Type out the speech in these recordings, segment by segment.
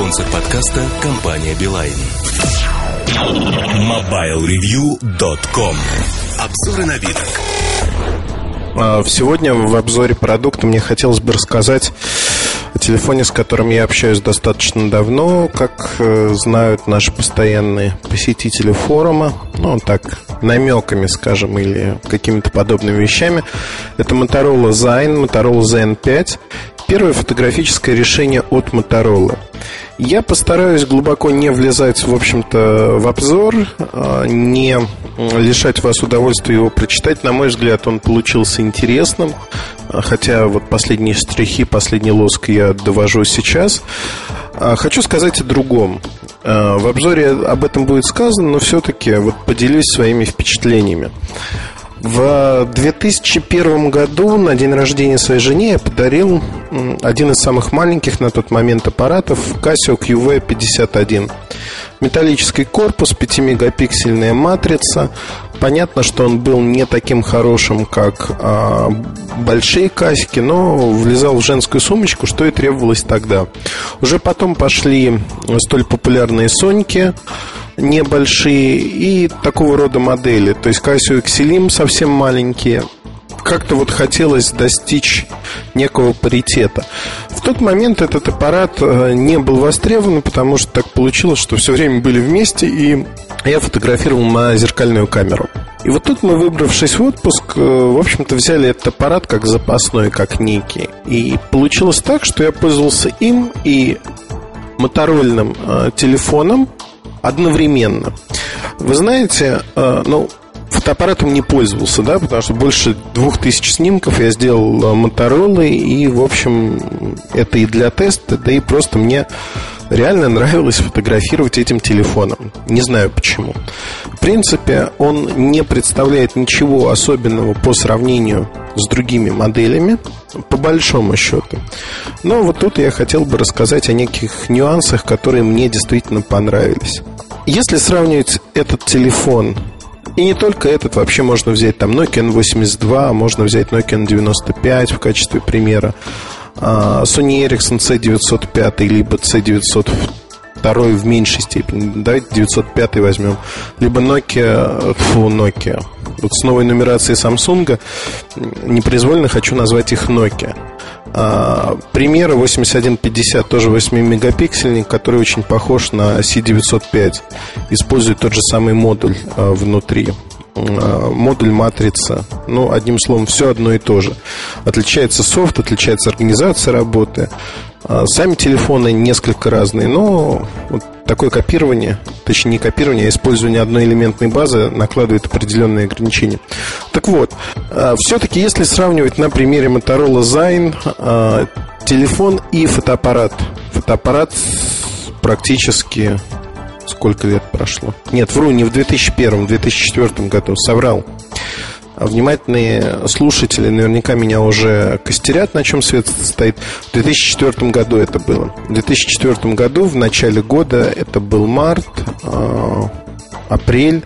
Спонсор подкаста – компания «Билайн». MobileReview.com Обзоры новинок а, Сегодня в обзоре продукта мне хотелось бы рассказать о телефоне, с которым я общаюсь достаточно давно, как э, знают наши постоянные посетители форума, ну, так, намеками, скажем, или какими-то подобными вещами. Это Motorola Zine, Motorola Zen 5. Первое фотографическое решение от Motorola. Я постараюсь глубоко не влезать, в общем-то, в обзор, а, не лишать вас удовольствия его прочитать. На мой взгляд, он получился интересным, а, хотя вот последние штрихи, последний лоск я довожу сейчас. А, хочу сказать о другом. В обзоре об этом будет сказано, но все-таки вот поделюсь своими впечатлениями. В 2001 году на день рождения своей жене я подарил один из самых маленьких на тот момент аппаратов Casio QV51. Металлический корпус, 5-мегапиксельная матрица. Понятно, что он был не таким хорошим, как а, большие касики, но влезал в женскую сумочку, что и требовалось тогда. Уже потом пошли столь популярные Соньки небольшие и такого рода модели. То есть Casio Exelim совсем маленькие. Как-то вот хотелось достичь некого паритета. В тот момент этот аппарат э, не был востребован, потому что так получилось, что все время были вместе, и я фотографировал на зеркальную камеру. И вот тут мы, выбравшись в отпуск, э, в общем-то, взяли этот аппарат как запасной, как некий. И получилось так, что я пользовался им и моторольным э, телефоном, одновременно. Вы знаете, ну, фотоаппаратом не пользовался, да, потому что больше двух тысяч снимков я сделал Моторолы, и, в общем, это и для теста, да и просто мне реально нравилось фотографировать этим телефоном. Не знаю почему. В принципе, он не представляет ничего особенного по сравнению с другими моделями, по большому счету. Но вот тут я хотел бы рассказать о неких нюансах, которые мне действительно понравились. Если сравнивать этот телефон и не только этот, вообще можно взять там Nokia N82, можно взять Nokia N95 в качестве примера. А, Sony Ericsson C905 либо C902 в меньшей степени. Давайте 905 возьмем. Либо Nokia, фу, Nokia. Вот с новой нумерацией Samsung непроизвольно хочу назвать их Nokia. А, примеры 8150 тоже 8-мегапиксельник, который очень похож на C905. Использует тот же самый модуль а, внутри. А, модуль матрица. Ну, одним словом, все одно и то же. Отличается софт, отличается организация работы. А, сами телефоны несколько разные, но вот такое копирование, точнее не копирование, а использование одной элементной базы накладывает определенные ограничения. Так вот, а, все-таки если сравнивать на примере Motorola Zine телефон и фотоаппарат, фотоаппарат практически сколько лет прошло. Нет, вру, не в 2001, в 2004 году, соврал. А внимательные слушатели наверняка меня уже костерят, на чем свет стоит. В 2004 году это было. В 2004 году, в начале года, это был март, э, апрель,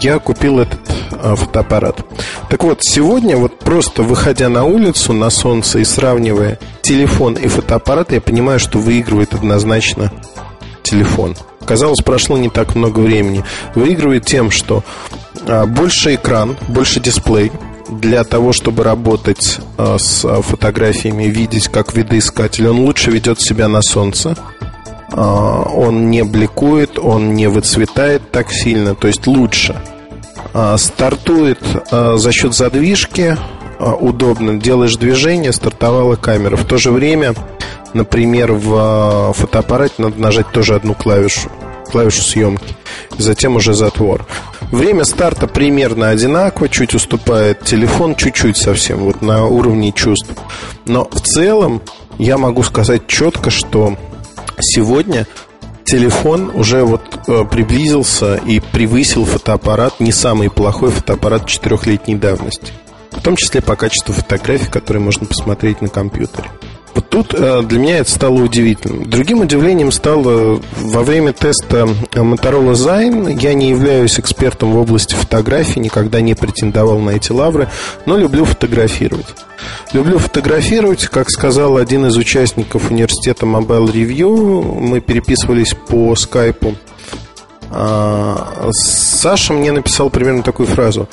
я купил этот э, фотоаппарат. Так вот, сегодня, вот просто выходя на улицу на солнце и сравнивая телефон и фотоаппарат, я понимаю, что выигрывает однозначно телефон. Казалось, прошло не так много времени. Выигрывает тем, что а, больше экран, больше дисплей для того, чтобы работать а, с фотографиями, видеть как видоискатель. Он лучше ведет себя на солнце. А, он не бликует, он не выцветает так сильно, то есть лучше. Стартует за счет задвижки, удобно. Делаешь движение, стартовала камера. В то же время Например, в а, фотоаппарате надо нажать тоже одну клавишу, клавишу съемки, затем уже затвор. Время старта примерно одинаково, чуть уступает телефон, чуть-чуть совсем, вот на уровне чувств. Но в целом я могу сказать четко, что сегодня телефон уже вот э, приблизился и превысил фотоаппарат, не самый плохой фотоаппарат четырехлетней давности. В том числе по качеству фотографий, которые можно посмотреть на компьютере. Вот тут э, для меня это стало удивительным. Другим удивлением стало во время теста Motorola Zine. Я не являюсь экспертом в области фотографии, никогда не претендовал на эти лавры, но люблю фотографировать. Люблю фотографировать, как сказал один из участников университета Mobile Review, мы переписывались по скайпу. А, Саша мне написал примерно такую фразу.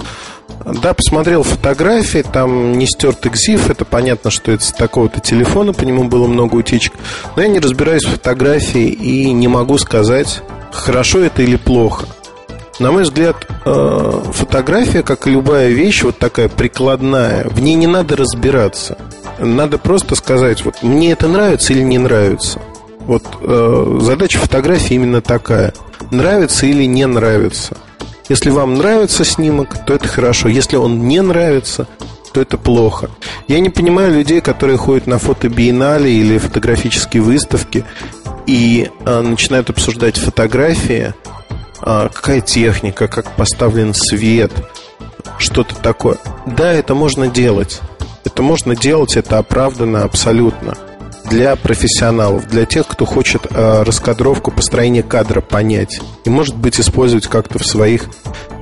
Да, посмотрел фотографии, там не стертый гзиф, это понятно, что это с такого-то телефона, по нему было много утечек. Но я не разбираюсь в фотографии и не могу сказать, хорошо это или плохо. На мой взгляд, э, фотография, как и любая вещь, вот такая прикладная, в ней не надо разбираться. Надо просто сказать, вот мне это нравится или не нравится. Вот э, задача фотографии именно такая. Нравится или не нравится. Если вам нравится снимок, то это хорошо. Если он не нравится, то это плохо. Я не понимаю людей, которые ходят на фотобиеннале или фотографические выставки и а, начинают обсуждать фотографии, а, какая техника, как поставлен свет, что-то такое. Да, это можно делать. Это можно делать, это оправдано абсолютно для профессионалов, для тех, кто хочет э, раскадровку построения кадра понять и, может быть, использовать как-то в своих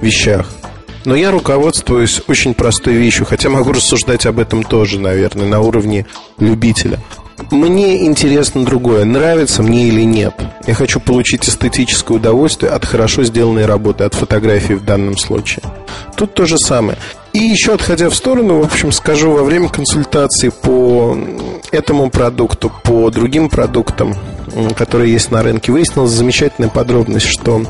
вещах. Но я руководствуюсь очень простой вещью, хотя могу рассуждать об этом тоже, наверное, на уровне любителя. Мне интересно другое, нравится мне или нет. Я хочу получить эстетическое удовольствие от хорошо сделанной работы, от фотографии в данном случае. Тут то же самое. И еще отходя в сторону, в общем, скажу, во время консультации по этому продукту, по другим продуктам, которые есть на рынке, выяснилась замечательная подробность, что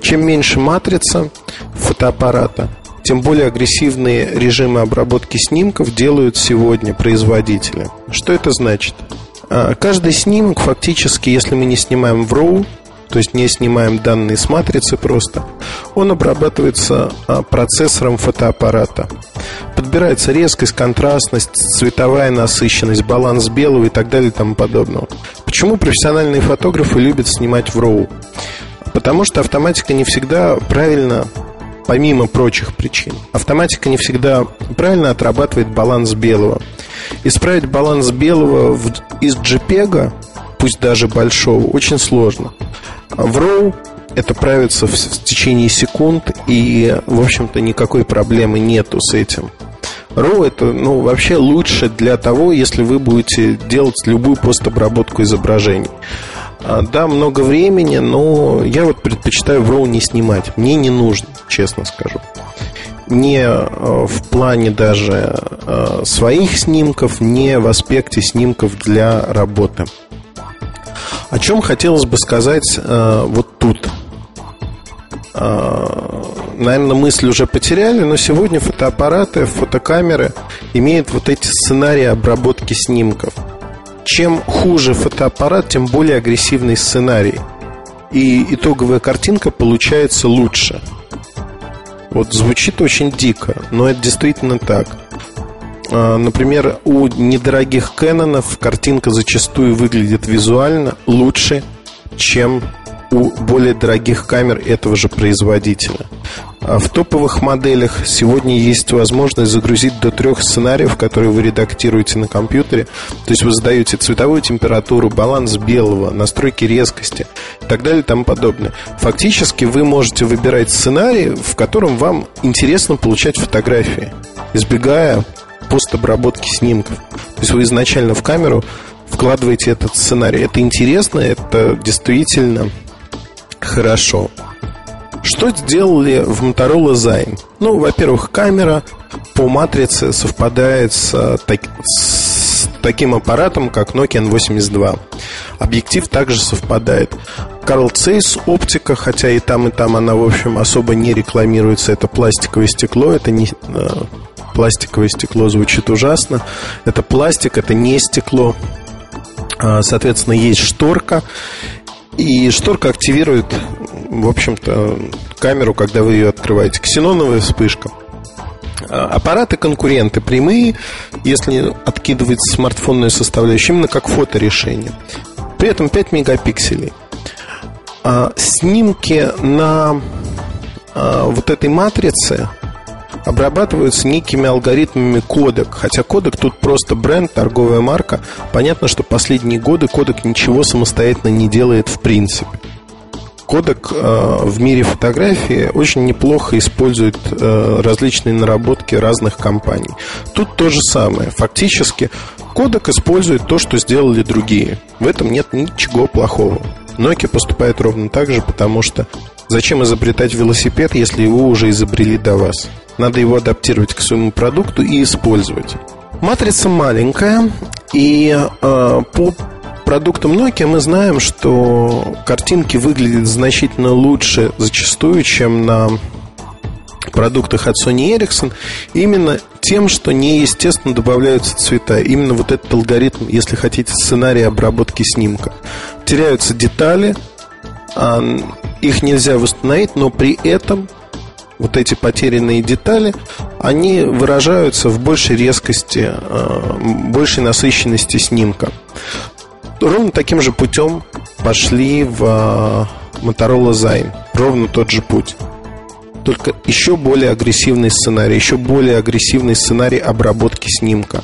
чем меньше матрица фотоаппарата, тем более агрессивные режимы обработки снимков делают сегодня производители. Что это значит? А, каждый снимок фактически, если мы не снимаем в RAW, то есть не снимаем данные с матрицы просто, он обрабатывается а, процессором фотоаппарата. Подбирается резкость, контрастность, цветовая насыщенность, баланс белого и так далее и тому подобного. Почему профессиональные фотографы любят снимать в RAW? Потому что автоматика не всегда правильно помимо прочих причин. Автоматика не всегда правильно отрабатывает баланс белого. Исправить баланс белого в, из JPEG, пусть даже большого, очень сложно. В RAW это правится в, в течение секунд, и, в общем-то, никакой проблемы нету с этим. RAW это, ну, вообще лучше для того, если вы будете делать любую постобработку изображений. А, да, много времени, но я вот предпочитаю в RAW не снимать. Мне не нужно, честно скажу. Не а, в плане даже а, своих снимков, не в аспекте снимков для работы. О чем хотелось бы сказать э, вот тут. Э, наверное, мысль уже потеряли, но сегодня фотоаппараты, фотокамеры имеют вот эти сценарии обработки снимков. Чем хуже фотоаппарат, тем более агрессивный сценарий. И итоговая картинка получается лучше. Вот звучит очень дико, но это действительно так. А, например, у недорогих Кэнонов картинка зачастую выглядит визуально лучше, чем у более дорогих камер этого же производителя. А в топовых моделях сегодня есть возможность загрузить до трех сценариев, которые вы редактируете на компьютере. То есть вы задаете цветовую температуру, баланс белого, настройки резкости и так далее и тому подобное. Фактически вы можете выбирать сценарий, в котором вам интересно получать фотографии, избегая постобработки снимков. То есть вы изначально в камеру вкладываете этот сценарий. Это интересно, это действительно хорошо. Что сделали в Motorola Zine? Ну, во-первых, камера по матрице совпадает с, так, с таким аппаратом, как Nokia N82. Объектив также совпадает. Carl Zeiss оптика, хотя и там, и там она, в общем, особо не рекламируется. Это пластиковое стекло, это не э, пластиковое стекло звучит ужасно. Это пластик, это не стекло. А, соответственно, есть шторка. И шторка активирует, в общем-то, камеру, когда вы ее открываете. Ксеноновая вспышка. А, аппараты конкуренты прямые, если откидывать смартфонную составляющую, именно как фоторешение. При этом 5 мегапикселей. А, снимки на вот этой матрице обрабатываются некими алгоритмами кодек. Хотя кодек тут просто бренд, торговая марка. Понятно, что последние годы кодек ничего самостоятельно не делает в принципе. Кодек э, в мире фотографии очень неплохо использует э, различные наработки разных компаний. Тут то же самое. Фактически кодек использует то, что сделали другие. В этом нет ничего плохого. Nokia поступает ровно так же, потому что зачем изобретать велосипед, если его уже изобрели до вас? Надо его адаптировать к своему продукту и использовать. Матрица маленькая, и э, по продуктам Nokia мы знаем, что картинки выглядят значительно лучше зачастую, чем на продуктах от Sony Ericsson именно тем, что неестественно добавляются цвета. Именно вот этот алгоритм, если хотите, сценарий обработки снимка. Теряются детали, а, их нельзя восстановить, но при этом вот эти потерянные детали, они выражаются в большей резкости, а, большей насыщенности снимка ровно таким же путем пошли в а, Motorola Zine. Ровно тот же путь. Только еще более агрессивный сценарий, еще более агрессивный сценарий обработки снимка.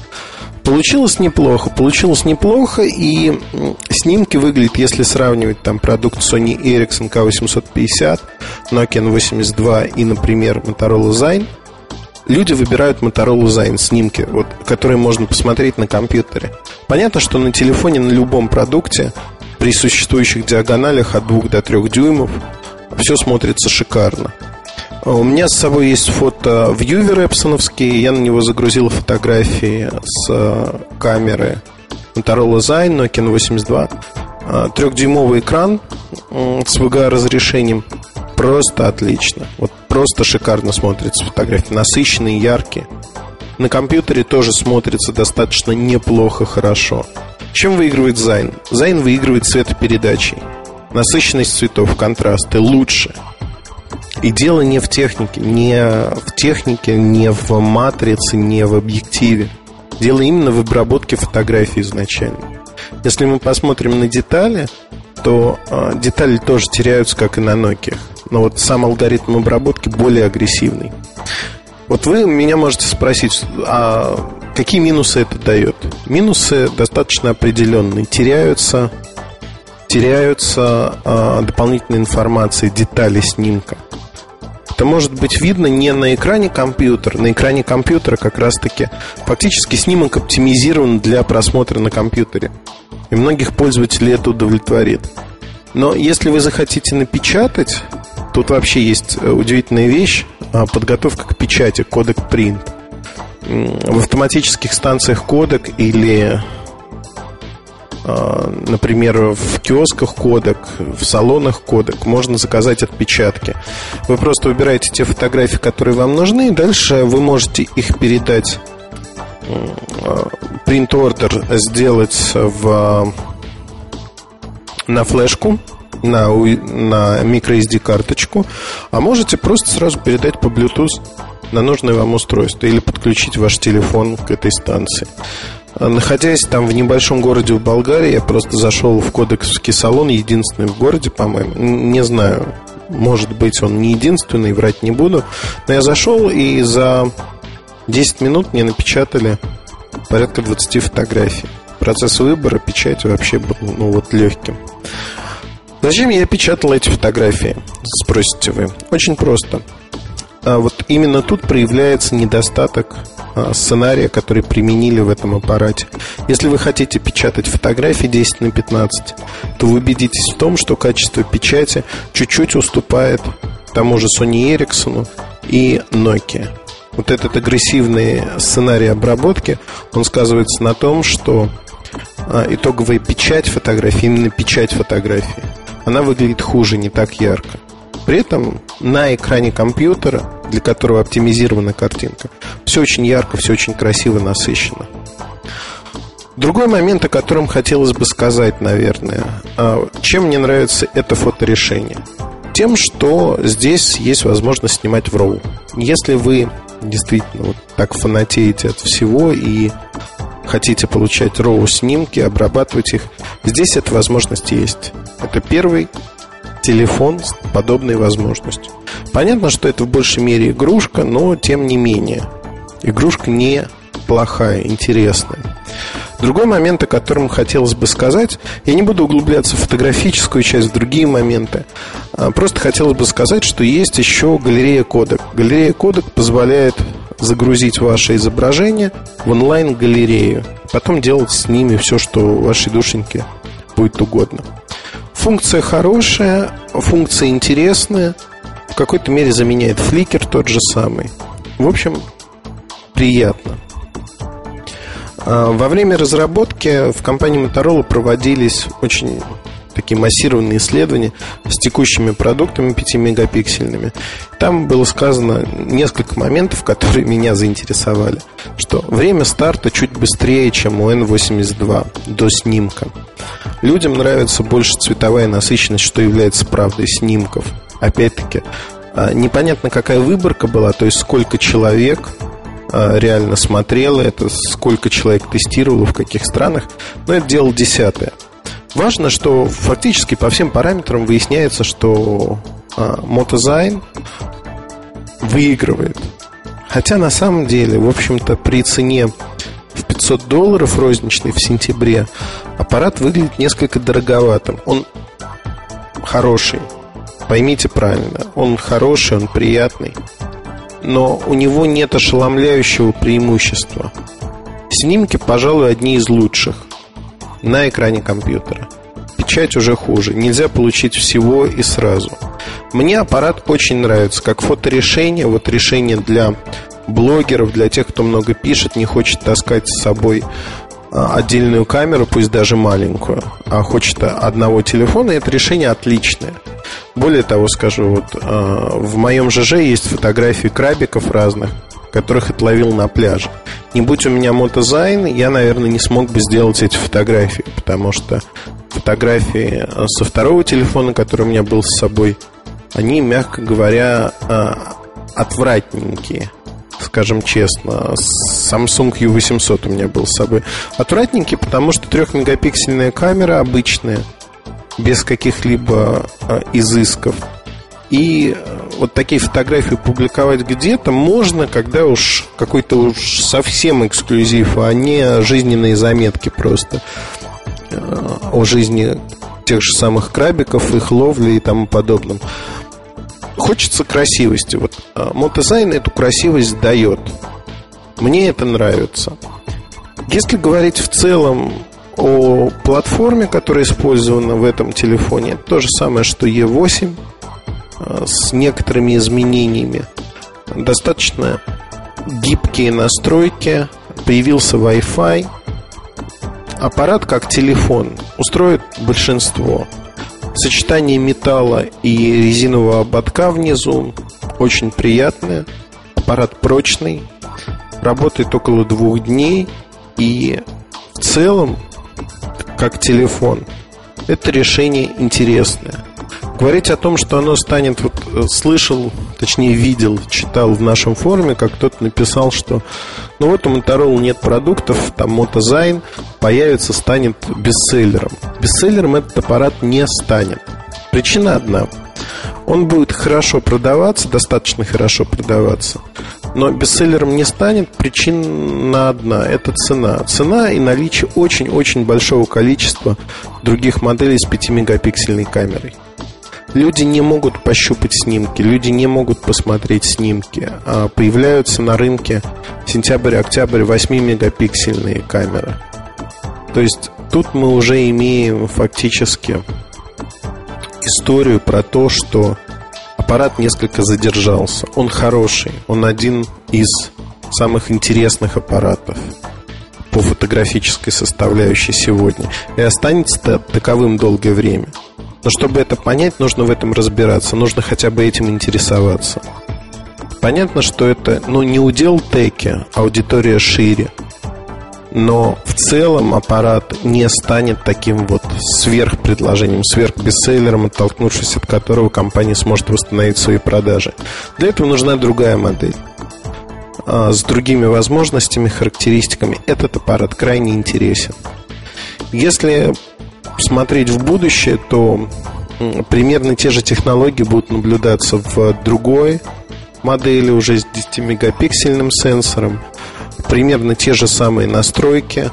Получилось неплохо, получилось неплохо, и снимки выглядят, если сравнивать там продукт Sony Ericsson K850, Nokia N82 и, например, Motorola Zine – люди выбирают Motorola Zine снимки, вот, которые можно посмотреть на компьютере. Понятно, что на телефоне, на любом продукте, при существующих диагоналях от 2 до 3 дюймов, все смотрится шикарно. У меня с собой есть фото вьювер эпсоновский. Я на него загрузил фотографии с э, камеры Motorola Zine Nokia N82. Трехдюймовый экран с VGA разрешением просто отлично. Вот просто шикарно смотрится фотографии. Насыщенные, яркие. На компьютере тоже смотрится достаточно неплохо, хорошо. Чем выигрывает ZINE? ZINE выигрывает цветопередачей. Насыщенность цветов, контрасты лучше. И дело не в технике, не в технике, не в матрице, не в объективе. Дело именно в обработке фотографии изначально. Если мы посмотрим на детали, то э, детали тоже теряются, как и на Nokia но вот сам алгоритм обработки более агрессивный. Вот вы меня можете спросить, а какие минусы это дает? Минусы достаточно определенные. Теряются, теряются а, дополнительные информации, детали снимка. Это может быть видно не на экране компьютера. На экране компьютера как раз-таки фактически снимок оптимизирован для просмотра на компьютере. И многих пользователей это удовлетворит. Но если вы захотите напечатать Тут вообще есть э, удивительная вещь а, подготовка к печати, кодек принт. В автоматических станциях кодек или например, в киосках кодек, в салонах кодек можно заказать отпечатки. Вы просто выбираете те фотографии, которые вам нужны, и дальше вы можете их передать print order сделать в, на флешку на, на microSD карточку, а можете просто сразу передать по Bluetooth на нужное вам устройство или подключить ваш телефон к этой станции. А, находясь там в небольшом городе в Болгарии, я просто зашел в кодексский салон, единственный в городе, по-моему. Не знаю, может быть, он не единственный, врать не буду. Но я зашел и за 10 минут мне напечатали порядка 20 фотографий. Процесс выбора печати вообще был ну, вот легким. Зачем я печатал эти фотографии, спросите вы? Очень просто. А вот именно тут проявляется недостаток сценария, который применили в этом аппарате. Если вы хотите печатать фотографии 10 на 15, то вы убедитесь в том, что качество печати чуть-чуть уступает тому же Sony Ericsson и Nokia. Вот этот агрессивный сценарий обработки, он сказывается на том, что а, итоговая печать фотографии, именно печать фотографии, она выглядит хуже, не так ярко. При этом на экране компьютера, для которого оптимизирована картинка, все очень ярко, все очень красиво, насыщенно. Другой момент, о котором хотелось бы сказать, наверное, а, чем мне нравится это фоторешение. Тем, что здесь есть возможность снимать в RAW. Если вы действительно вот так фанатеете от всего и хотите получать RAW снимки, обрабатывать их, здесь эта возможность есть. Это первый телефон с подобной возможностью. Понятно, что это в большей мере игрушка, но тем не менее. Игрушка не плохая, интересная. Другой момент, о котором хотелось бы сказать, я не буду углубляться в фотографическую часть, в другие моменты. А просто хотелось бы сказать, что есть еще галерея кодек. Галерея кодек позволяет загрузить ваше изображение в онлайн-галерею. Потом делать с ними все, что вашей душеньке будет угодно. Функция хорошая, функция интересная. В какой-то мере заменяет фликер тот же самый. В общем, приятно. А, во время разработки в компании Motorola проводились очень такие массированные исследования с текущими продуктами 5-мегапиксельными. Там было сказано несколько моментов, которые меня заинтересовали. Что время старта чуть быстрее, чем у N82 до снимка. Людям нравится больше цветовая насыщенность, что является правдой снимков. Опять-таки, а, непонятно, какая выборка была, то есть сколько человек а, реально смотрело это, сколько человек тестировало, в каких странах, но это дело десятое. Важно, что фактически по всем параметрам выясняется, что а, MOTOZINE выигрывает. Хотя на самом деле, в общем-то, при цене в 500 долларов розничный в сентябре аппарат выглядит несколько дороговатым. Он хороший, поймите правильно, он хороший, он приятный но у него нет ошеломляющего преимущества. Снимки, пожалуй, одни из лучших на экране компьютера. Печать уже хуже, нельзя получить всего и сразу. Мне аппарат очень нравится, как фоторешение, вот решение для блогеров, для тех, кто много пишет, не хочет таскать с собой а, отдельную камеру, пусть даже маленькую, а хочет одного телефона, это решение отличное. Более того, скажу, вот э, в моем ЖЖ есть фотографии крабиков разных, которых отловил на пляже. Не будь у меня мотозайн, я, наверное, не смог бы сделать эти фотографии, потому что фотографии со второго телефона, который у меня был с собой, они, мягко говоря, э, отвратненькие скажем честно. Samsung U800 у меня был с собой. Отвратненький, потому что трехмегапиксельная камера обычная – без каких-либо а, изысков. И э, вот такие фотографии публиковать где-то можно, когда уж какой-то уж совсем эксклюзив, а не жизненные заметки просто э, о жизни тех же самых крабиков, их ловли и тому подобном. Хочется красивости. Вот MOTOZINE эту красивость дает. Мне это нравится. Если говорить в целом о платформе, которая использована в этом телефоне. То же самое, что E8 э, с некоторыми изменениями. Достаточно гибкие настройки, появился Wi-Fi. Аппарат как телефон устроит большинство. Сочетание металла и резинового ободка внизу очень приятное. Аппарат прочный, работает около двух дней и в целом как телефон. Это решение интересное. Говорить о том, что оно станет, вот э, слышал, точнее видел, читал в нашем форуме, как кто-то написал, что ну вот у Motorola нет продуктов, там MOTOZINE появится, станет бестселлером. Бестселлером этот аппарат не станет. Причина одна. Он будет хорошо продаваться, достаточно хорошо продаваться, но бестселлером не станет. Причина одна – это цена. Цена и наличие очень-очень большого количества других моделей с 5-мегапиксельной камерой. Люди не могут пощупать снимки, люди не могут посмотреть снимки. А появляются на рынке сентябрь-октябрь 8-мегапиксельные камеры. То есть тут мы уже имеем фактически историю про то, что аппарат несколько задержался. Он хороший, он один из самых интересных аппаратов по фотографической составляющей сегодня и останется таковым долгое время. Но чтобы это понять, нужно в этом разбираться, нужно хотя бы этим интересоваться. Понятно, что это ну, не удел теки, аудитория шире – но в целом аппарат не станет таким вот сверхпредложением, сверхбестселлером, оттолкнувшись от которого компания сможет восстановить свои продажи. Для этого нужна другая модель а, с другими возможностями, характеристиками. Этот аппарат крайне интересен. Если смотреть в будущее, то примерно те же технологии будут наблюдаться в другой модели уже с 10-мегапиксельным сенсором. Примерно те же самые настройки.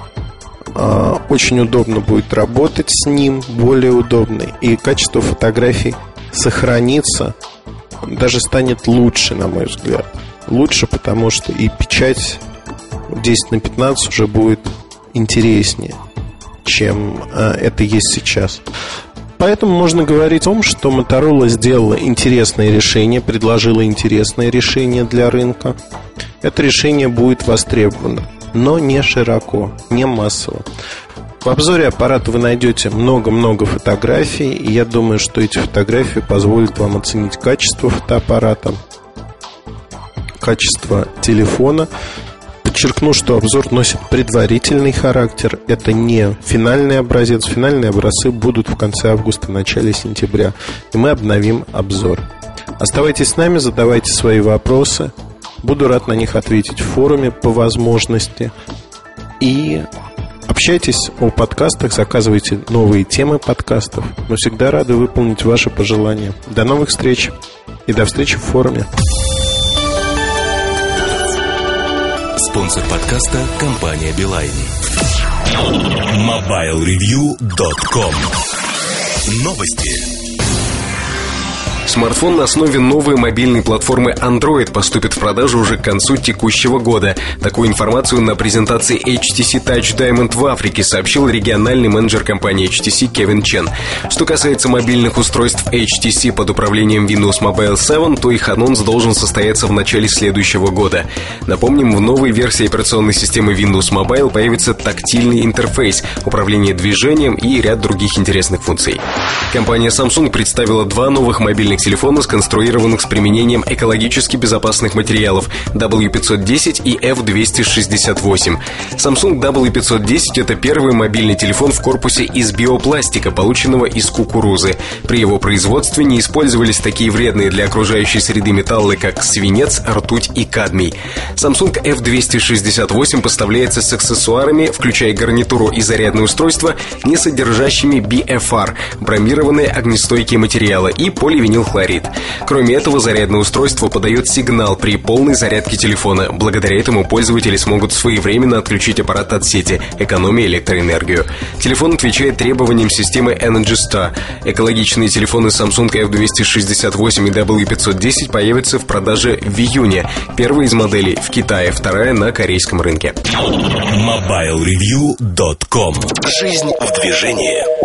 А, очень удобно будет работать с ним, более удобно. И качество фотографий сохранится, даже станет лучше, на мой взгляд. Лучше, потому что и печать 10 на 15 уже будет интереснее, чем а, это есть сейчас. Поэтому можно говорить о том, что Motorola сделала интересное решение, предложила интересное решение для рынка. Это решение будет востребовано, но не широко, не массово. В обзоре аппарата вы найдете много-много фотографий, и я думаю, что эти фотографии позволят вам оценить качество фотоаппарата, качество телефона, Подчеркну, что обзор носит предварительный характер. Это не финальный образец. Финальные образцы будут в конце августа, начале сентября. И мы обновим обзор. Оставайтесь с нами, задавайте свои вопросы. Буду рад на них ответить в форуме по возможности. И общайтесь о подкастах, заказывайте новые темы подкастов. Мы всегда рады выполнить ваши пожелания. До новых встреч и до встречи в форуме. Спонсор подкаста – компания «Билайн». MobileReview.com Новости. Смартфон на основе новой мобильной платформы Android поступит в продажу уже к концу текущего года. Такую информацию на презентации HTC Touch Diamond в Африке сообщил региональный менеджер компании HTC Кевин Чен. Что касается мобильных устройств HTC под управлением Windows Mobile 7, то их анонс должен состояться в начале следующего года. Напомним, в новой версии операционной системы Windows Mobile появится тактильный интерфейс, управление движением и ряд других интересных функций. Компания Samsung представила два новых мобильных телефона, сконструированных с применением экологически безопасных материалов W510 и F268. Samsung W510 – это первый мобильный телефон в корпусе из биопластика, полученного из кукурузы. При его производстве не использовались такие вредные для окружающей среды металлы, как свинец, ртуть и кадмий. Samsung F268 поставляется с аксессуарами, включая гарнитуру и зарядное устройство, не содержащими BFR – бромированные огнестойкие материалы и поливинил хлорид. Кроме этого, зарядное устройство подает сигнал при полной зарядке телефона. Благодаря этому пользователи смогут своевременно отключить аппарат от сети, экономя электроэнергию. Телефон отвечает требованиям системы Energy Star. Экологичные телефоны Samsung F268 и W510 появятся в продаже в июне. Первая из моделей в Китае, вторая на корейском рынке. MobileReview.com Жизнь в движении.